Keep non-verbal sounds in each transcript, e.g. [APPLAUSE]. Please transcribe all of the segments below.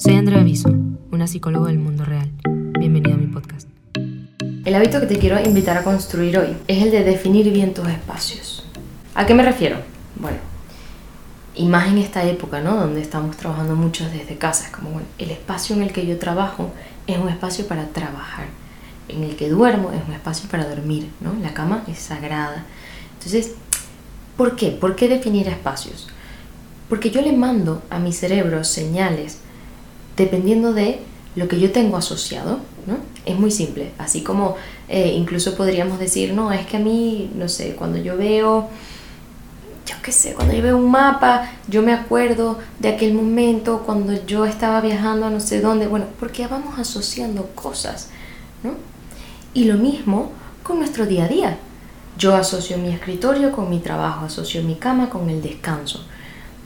Soy Andrea Aviso, una psicóloga del mundo real. Bienvenida a mi podcast. El hábito que te quiero invitar a construir hoy es el de definir bien tus espacios. ¿A qué me refiero? Bueno, y más en esta época, ¿no? Donde estamos trabajando muchos desde casa. Es como, bueno, el espacio en el que yo trabajo es un espacio para trabajar. En el que duermo es un espacio para dormir, ¿no? La cama es sagrada. Entonces, ¿por qué? ¿Por qué definir espacios? Porque yo le mando a mi cerebro señales dependiendo de lo que yo tengo asociado, ¿no? Es muy simple, así como eh, incluso podríamos decir, no, es que a mí, no sé, cuando yo veo, yo qué sé, cuando yo veo un mapa, yo me acuerdo de aquel momento cuando yo estaba viajando a no sé dónde, bueno, porque vamos asociando cosas, ¿no? Y lo mismo con nuestro día a día. Yo asocio mi escritorio con mi trabajo, asocio mi cama con el descanso.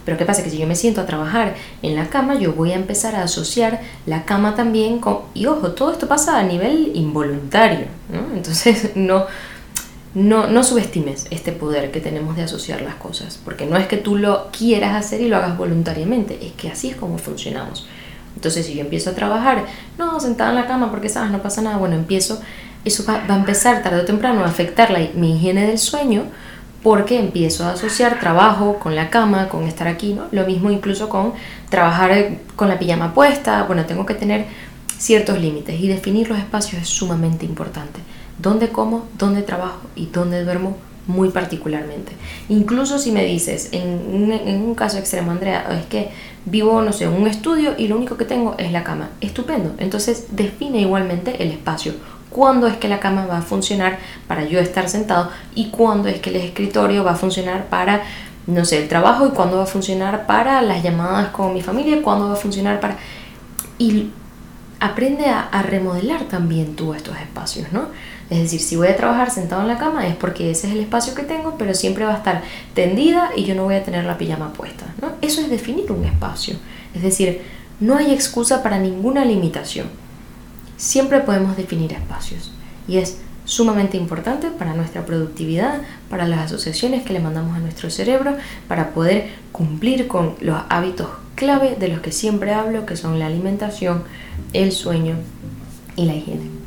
Pero ¿qué pasa? Que si yo me siento a trabajar en la cama, yo voy a empezar a asociar la cama también con... Y ojo, todo esto pasa a nivel involuntario, ¿no? Entonces [LAUGHS] no, no, no subestimes este poder que tenemos de asociar las cosas, porque no es que tú lo quieras hacer y lo hagas voluntariamente, es que así es como funcionamos. Entonces si yo empiezo a trabajar, no, sentada en la cama porque sabes, no pasa nada, bueno, empiezo, eso va, va a empezar tarde o temprano a afectar la, mi higiene del sueño, porque empiezo a asociar trabajo con la cama, con estar aquí, ¿no? Lo mismo incluso con trabajar con la pijama puesta, bueno, tengo que tener ciertos límites y definir los espacios es sumamente importante. Dónde como, dónde trabajo y dónde duermo muy particularmente. Incluso si me dices, en un, en un caso extremo, Andrea, es que vivo, no sé, en un estudio y lo único que tengo es la cama. Estupendo. Entonces define igualmente el espacio cuándo es que la cama va a funcionar para yo estar sentado y cuándo es que el escritorio va a funcionar para, no sé, el trabajo y cuándo va a funcionar para las llamadas con mi familia, cuándo va a funcionar para... Y aprende a, a remodelar también tú estos espacios, ¿no? Es decir, si voy a trabajar sentado en la cama es porque ese es el espacio que tengo, pero siempre va a estar tendida y yo no voy a tener la pijama puesta, ¿no? Eso es definir un espacio. Es decir, no hay excusa para ninguna limitación siempre podemos definir espacios y es sumamente importante para nuestra productividad, para las asociaciones que le mandamos a nuestro cerebro, para poder cumplir con los hábitos clave de los que siempre hablo, que son la alimentación, el sueño y la higiene.